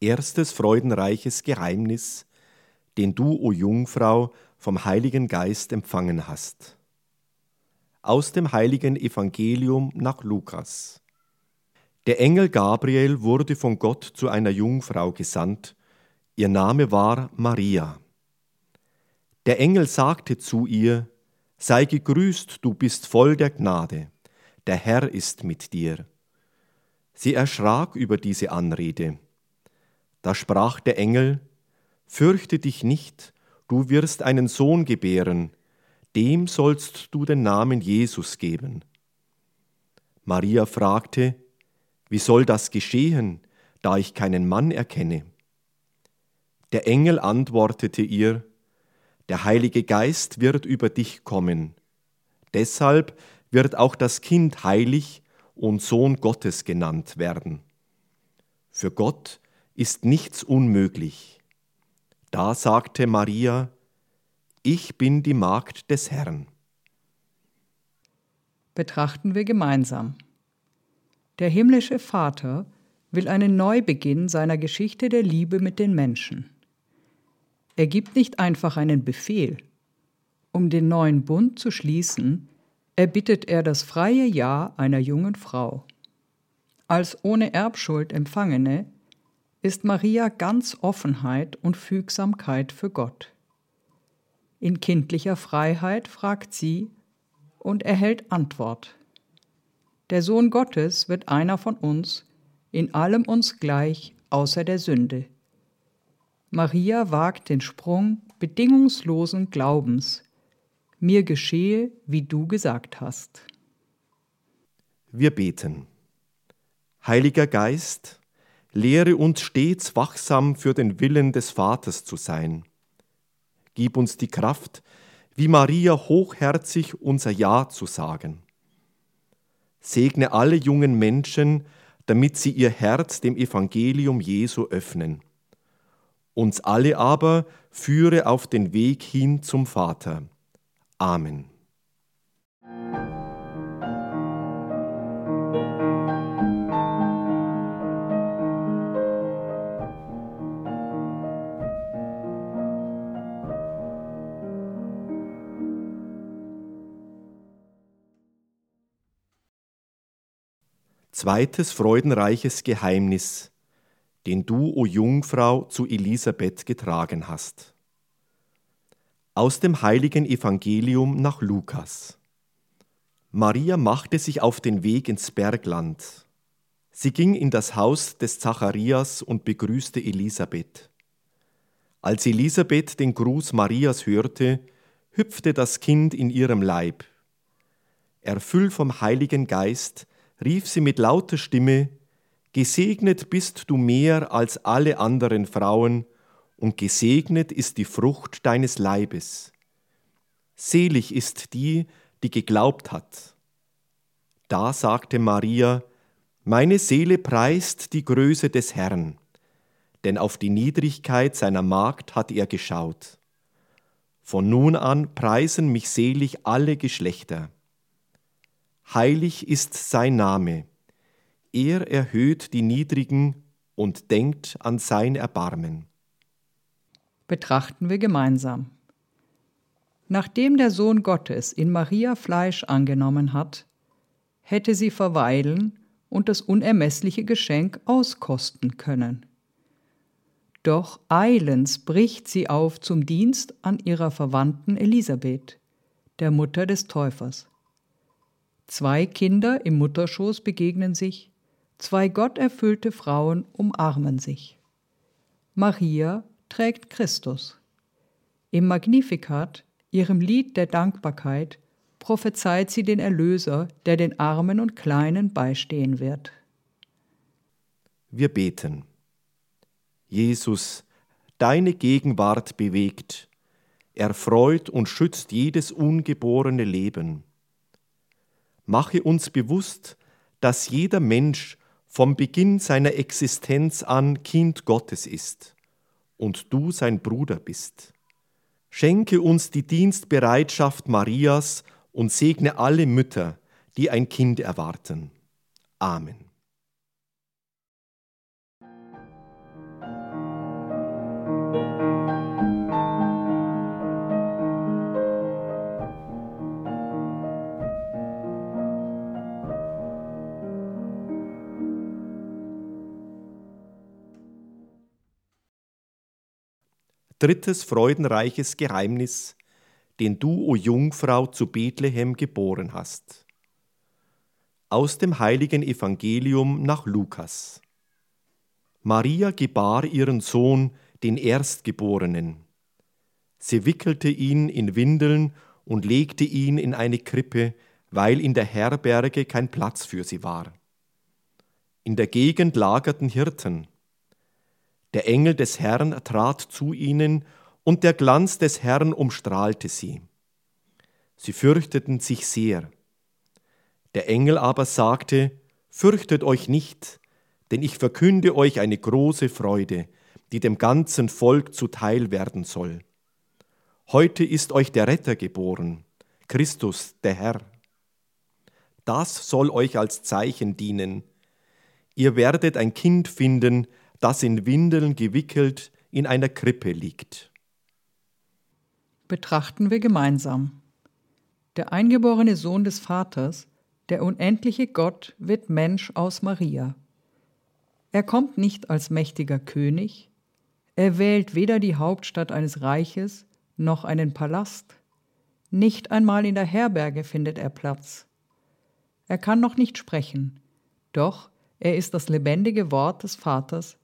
Erstes freudenreiches Geheimnis, den du, o Jungfrau, vom Heiligen Geist empfangen hast. Aus dem heiligen Evangelium nach Lukas. Der Engel Gabriel wurde von Gott zu einer Jungfrau gesandt, ihr Name war Maria. Der Engel sagte zu ihr, Sei gegrüßt, du bist voll der Gnade, der Herr ist mit dir. Sie erschrak über diese Anrede. Da sprach der Engel, Fürchte dich nicht, du wirst einen Sohn gebären, dem sollst du den Namen Jesus geben. Maria fragte, Wie soll das geschehen, da ich keinen Mann erkenne? Der Engel antwortete ihr, Der Heilige Geist wird über dich kommen. Deshalb wird auch das Kind heilig und Sohn Gottes genannt werden. Für Gott ist nichts unmöglich. Da sagte Maria, Ich bin die Magd des Herrn. Betrachten wir gemeinsam. Der himmlische Vater will einen Neubeginn seiner Geschichte der Liebe mit den Menschen. Er gibt nicht einfach einen Befehl. Um den neuen Bund zu schließen, erbittet er das freie Ja einer jungen Frau. Als ohne Erbschuld empfangene ist Maria ganz Offenheit und Fügsamkeit für Gott. In kindlicher Freiheit fragt sie und erhält Antwort. Der Sohn Gottes wird einer von uns, in allem uns gleich, außer der Sünde. Maria wagt den Sprung bedingungslosen Glaubens. Mir geschehe, wie du gesagt hast. Wir beten. Heiliger Geist, lehre uns stets wachsam für den Willen des Vaters zu sein. Gib uns die Kraft, wie Maria hochherzig unser Ja zu sagen. Segne alle jungen Menschen, damit sie ihr Herz dem Evangelium Jesu öffnen. Uns alle aber führe auf den Weg hin zum Vater. Amen. Zweites freudenreiches Geheimnis, den du, o Jungfrau, zu Elisabeth getragen hast. Aus dem heiligen Evangelium nach Lukas. Maria machte sich auf den Weg ins Bergland. Sie ging in das Haus des Zacharias und begrüßte Elisabeth. Als Elisabeth den Gruß Marias hörte, hüpfte das Kind in ihrem Leib. Erfüllt vom Heiligen Geist rief sie mit lauter Stimme, Gesegnet bist du mehr als alle anderen Frauen, und gesegnet ist die Frucht deines Leibes. Selig ist die, die geglaubt hat. Da sagte Maria, Meine Seele preist die Größe des Herrn, denn auf die Niedrigkeit seiner Magd hat er geschaut. Von nun an preisen mich selig alle Geschlechter heilig ist sein Name. Er erhöht die Niedrigen und denkt an sein Erbarmen. Betrachten wir gemeinsam. Nachdem der Sohn Gottes in Maria Fleisch angenommen hat, hätte sie verweilen und das unermessliche Geschenk auskosten können. Doch eilends bricht sie auf zum Dienst an ihrer Verwandten Elisabeth, der Mutter des Täufers. Zwei Kinder im Mutterschoß begegnen sich, zwei gotterfüllte Frauen umarmen sich. Maria trägt Christus. Im Magnificat, ihrem Lied der Dankbarkeit, prophezeit sie den Erlöser, der den Armen und Kleinen beistehen wird. Wir beten. Jesus, deine Gegenwart bewegt, erfreut und schützt jedes ungeborene Leben mache uns bewusst, dass jeder Mensch vom Beginn seiner Existenz an Kind Gottes ist und du sein Bruder bist. Schenke uns die Dienstbereitschaft Marias und segne alle Mütter, die ein Kind erwarten. Amen. Drittes freudenreiches Geheimnis, den du, o Jungfrau, zu Bethlehem geboren hast. Aus dem heiligen Evangelium nach Lukas. Maria gebar ihren Sohn, den Erstgeborenen. Sie wickelte ihn in Windeln und legte ihn in eine Krippe, weil in der Herberge kein Platz für sie war. In der Gegend lagerten Hirten. Der Engel des Herrn trat zu ihnen, und der Glanz des Herrn umstrahlte sie. Sie fürchteten sich sehr. Der Engel aber sagte, Fürchtet euch nicht, denn ich verkünde euch eine große Freude, die dem ganzen Volk zuteil werden soll. Heute ist euch der Retter geboren, Christus der Herr. Das soll euch als Zeichen dienen. Ihr werdet ein Kind finden, das in Windeln gewickelt in einer Krippe liegt. Betrachten wir gemeinsam. Der eingeborene Sohn des Vaters, der unendliche Gott, wird Mensch aus Maria. Er kommt nicht als mächtiger König, er wählt weder die Hauptstadt eines Reiches noch einen Palast, nicht einmal in der Herberge findet er Platz. Er kann noch nicht sprechen, doch er ist das lebendige Wort des Vaters,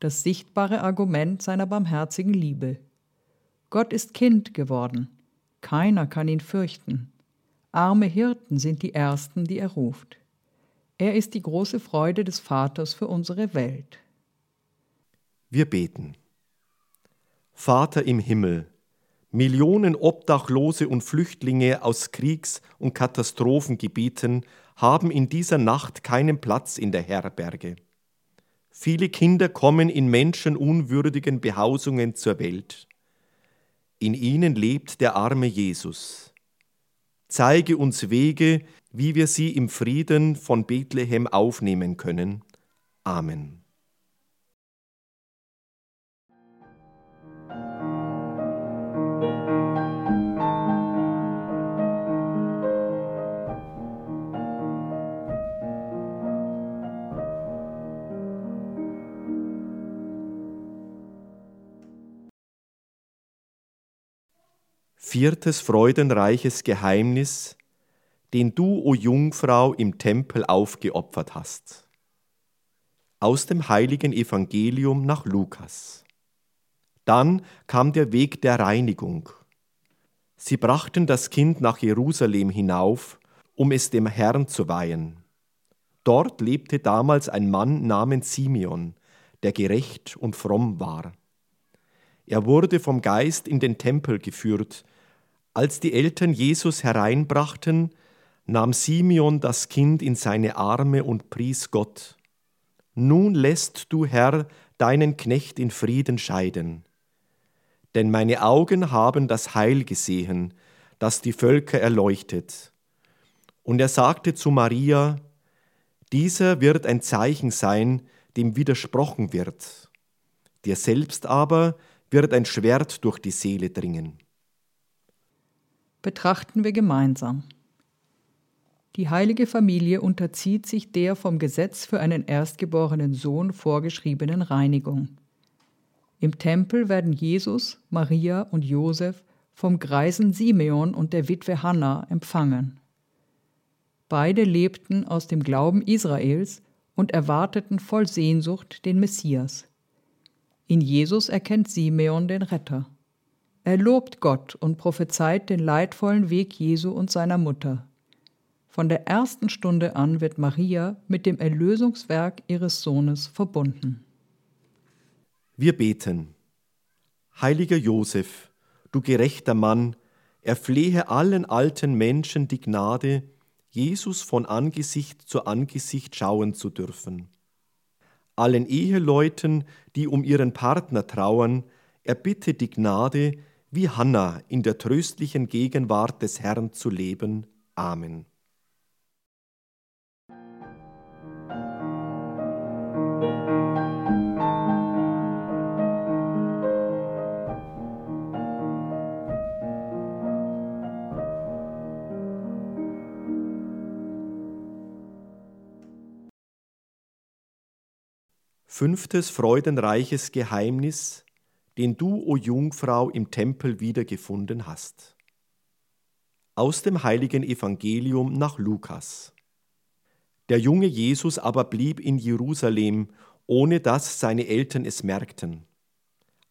das sichtbare Argument seiner barmherzigen Liebe. Gott ist Kind geworden, keiner kann ihn fürchten. Arme Hirten sind die Ersten, die er ruft. Er ist die große Freude des Vaters für unsere Welt. Wir beten. Vater im Himmel, Millionen Obdachlose und Flüchtlinge aus Kriegs- und Katastrophengebieten haben in dieser Nacht keinen Platz in der Herberge. Viele Kinder kommen in menschenunwürdigen Behausungen zur Welt. In ihnen lebt der arme Jesus. Zeige uns Wege, wie wir sie im Frieden von Bethlehem aufnehmen können. Amen. Viertes freudenreiches Geheimnis, den du, o Jungfrau, im Tempel aufgeopfert hast. Aus dem heiligen Evangelium nach Lukas. Dann kam der Weg der Reinigung. Sie brachten das Kind nach Jerusalem hinauf, um es dem Herrn zu weihen. Dort lebte damals ein Mann namens Simeon, der gerecht und fromm war. Er wurde vom Geist in den Tempel geführt, als die Eltern Jesus hereinbrachten, nahm Simeon das Kind in seine Arme und pries Gott. Nun lässt du, Herr, deinen Knecht in Frieden scheiden. Denn meine Augen haben das Heil gesehen, das die Völker erleuchtet. Und er sagte zu Maria, dieser wird ein Zeichen sein, dem widersprochen wird. Dir selbst aber wird ein Schwert durch die Seele dringen betrachten wir gemeinsam. Die heilige Familie unterzieht sich der vom Gesetz für einen erstgeborenen Sohn vorgeschriebenen Reinigung. Im Tempel werden Jesus, Maria und Josef vom greisen Simeon und der Witwe Hannah empfangen. Beide lebten aus dem Glauben Israels und erwarteten voll Sehnsucht den Messias. In Jesus erkennt Simeon den Retter. Er lobt Gott und prophezeit den leidvollen Weg Jesu und seiner Mutter. Von der ersten Stunde an wird Maria mit dem Erlösungswerk ihres Sohnes verbunden. Wir beten. Heiliger Josef, du gerechter Mann, erflehe allen alten Menschen die Gnade, Jesus von Angesicht zu Angesicht schauen zu dürfen. Allen Eheleuten, die um ihren Partner trauern, erbitte die Gnade, wie Hannah in der tröstlichen Gegenwart des Herrn zu leben. Amen. Fünftes freudenreiches Geheimnis den du, o Jungfrau, im Tempel wiedergefunden hast. Aus dem heiligen Evangelium nach Lukas. Der junge Jesus aber blieb in Jerusalem, ohne dass seine Eltern es merkten.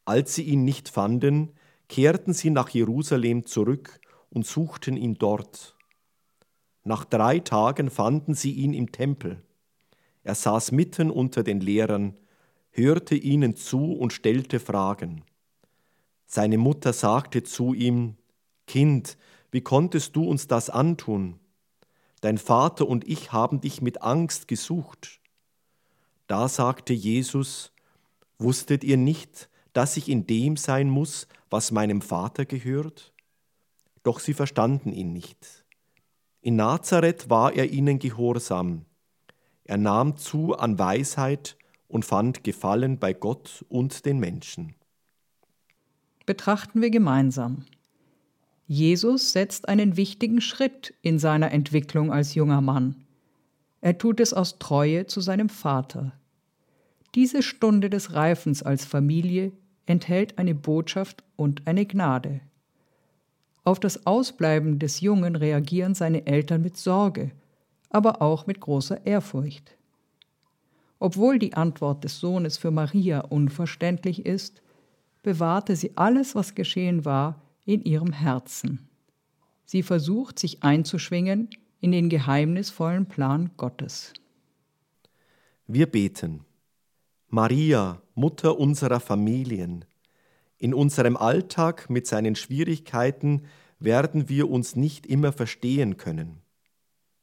Als sie ihn nicht fanden, kehrten sie nach Jerusalem zurück und suchten ihn dort. Nach drei Tagen fanden sie ihn im Tempel. Er saß mitten unter den Lehrern, hörte ihnen zu und stellte Fragen. Seine Mutter sagte zu ihm, Kind, wie konntest du uns das antun? Dein Vater und ich haben dich mit Angst gesucht. Da sagte Jesus, Wusstet ihr nicht, dass ich in dem sein muss, was meinem Vater gehört? Doch sie verstanden ihn nicht. In Nazareth war er ihnen gehorsam. Er nahm zu an Weisheit und fand Gefallen bei Gott und den Menschen. Betrachten wir gemeinsam. Jesus setzt einen wichtigen Schritt in seiner Entwicklung als junger Mann. Er tut es aus Treue zu seinem Vater. Diese Stunde des Reifens als Familie enthält eine Botschaft und eine Gnade. Auf das Ausbleiben des Jungen reagieren seine Eltern mit Sorge, aber auch mit großer Ehrfurcht. Obwohl die Antwort des Sohnes für Maria unverständlich ist, bewahrte sie alles, was geschehen war, in ihrem Herzen. Sie versucht, sich einzuschwingen in den geheimnisvollen Plan Gottes. Wir beten. Maria, Mutter unserer Familien, in unserem Alltag mit seinen Schwierigkeiten werden wir uns nicht immer verstehen können.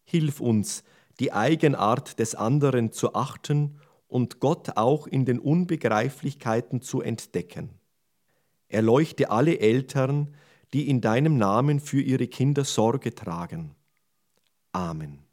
Hilf uns, die Eigenart des anderen zu achten und Gott auch in den Unbegreiflichkeiten zu entdecken. Erleuchte alle Eltern, die in deinem Namen für ihre Kinder Sorge tragen. Amen.